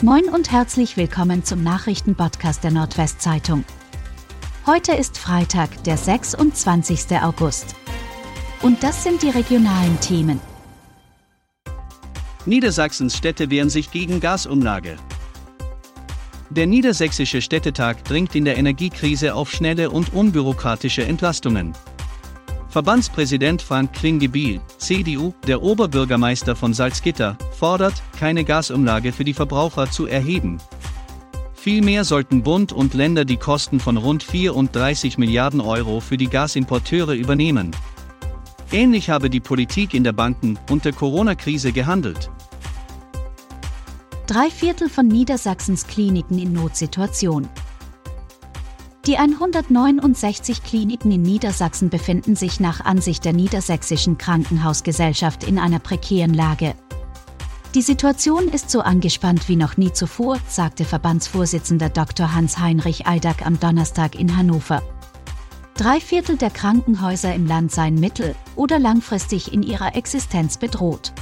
Moin und herzlich willkommen zum Nachrichtenpodcast der Nordwestzeitung. Heute ist Freitag, der 26. August. Und das sind die regionalen Themen. Niedersachsens Städte wehren sich gegen Gasumlage. Der Niedersächsische Städtetag dringt in der Energiekrise auf schnelle und unbürokratische Entlastungen. Verbandspräsident Frank Klingebiel, CDU, der Oberbürgermeister von Salzgitter, fordert, keine Gasumlage für die Verbraucher zu erheben. Vielmehr sollten Bund und Länder die Kosten von rund 34 Milliarden Euro für die Gasimporteure übernehmen. Ähnlich habe die Politik in der Banken- und der Corona-Krise gehandelt. Drei Viertel von Niedersachsens Kliniken in Notsituation. Die 169 Kliniken in Niedersachsen befinden sich nach Ansicht der Niedersächsischen Krankenhausgesellschaft in einer prekären Lage. Die Situation ist so angespannt wie noch nie zuvor, sagte Verbandsvorsitzender Dr. Hans-Heinrich Eidak am Donnerstag in Hannover. Drei Viertel der Krankenhäuser im Land seien mittel- oder langfristig in ihrer Existenz bedroht.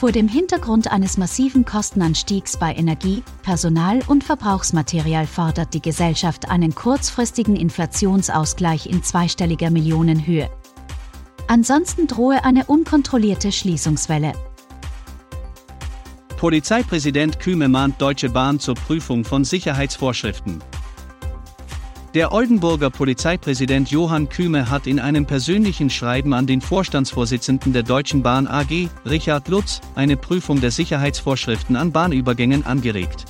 Vor dem Hintergrund eines massiven Kostenanstiegs bei Energie, Personal und Verbrauchsmaterial fordert die Gesellschaft einen kurzfristigen Inflationsausgleich in zweistelliger Millionenhöhe. Ansonsten drohe eine unkontrollierte Schließungswelle. Polizeipräsident Küme mahnt Deutsche Bahn zur Prüfung von Sicherheitsvorschriften. Der Oldenburger Polizeipräsident Johann Küme hat in einem persönlichen Schreiben an den Vorstandsvorsitzenden der Deutschen Bahn AG, Richard Lutz, eine Prüfung der Sicherheitsvorschriften an Bahnübergängen angeregt.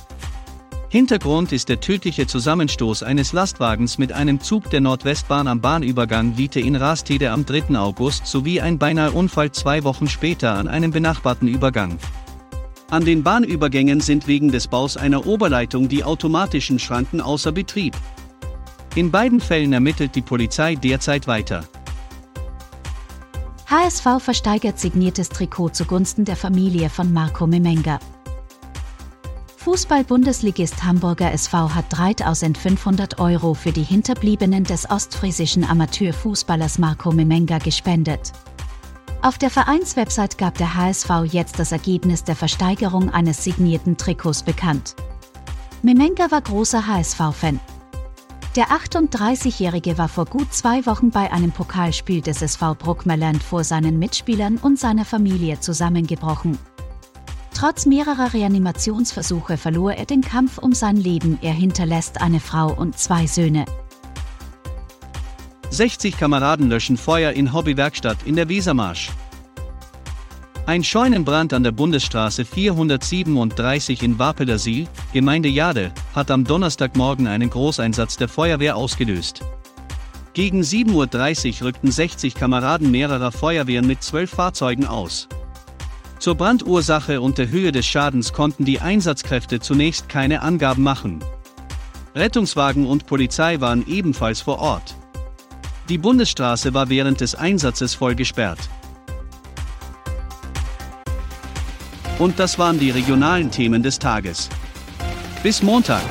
Hintergrund ist der tödliche Zusammenstoß eines Lastwagens mit einem Zug der Nordwestbahn am Bahnübergang Wiete in Rastede am 3. August sowie ein beinahe Unfall zwei Wochen später an einem benachbarten Übergang. An den Bahnübergängen sind wegen des Baus einer Oberleitung die automatischen Schranken außer Betrieb. In beiden Fällen ermittelt die Polizei derzeit weiter. HSV versteigert signiertes Trikot zugunsten der Familie von Marco Memenga. Fußball-Bundesligist Hamburger SV hat 3500 Euro für die Hinterbliebenen des ostfriesischen Amateurfußballers Marco Memenga gespendet. Auf der Vereinswebsite gab der HSV jetzt das Ergebnis der Versteigerung eines signierten Trikots bekannt. Memenga war großer HSV-Fan. Der 38-Jährige war vor gut zwei Wochen bei einem Pokalspiel des SV Bruckmerland vor seinen Mitspielern und seiner Familie zusammengebrochen. Trotz mehrerer Reanimationsversuche verlor er den Kampf um sein Leben. Er hinterlässt eine Frau und zwei Söhne. 60 Kameraden löschen Feuer in Hobbywerkstatt in der Wesermarsch. Ein Scheunenbrand an der Bundesstraße 437 in Wapeldersiel, Gemeinde Jade, hat am Donnerstagmorgen einen Großeinsatz der Feuerwehr ausgelöst. Gegen 7.30 Uhr rückten 60 Kameraden mehrerer Feuerwehren mit zwölf Fahrzeugen aus. Zur Brandursache und der Höhe des Schadens konnten die Einsatzkräfte zunächst keine Angaben machen. Rettungswagen und Polizei waren ebenfalls vor Ort. Die Bundesstraße war während des Einsatzes voll gesperrt. Und das waren die regionalen Themen des Tages. Bis Montag.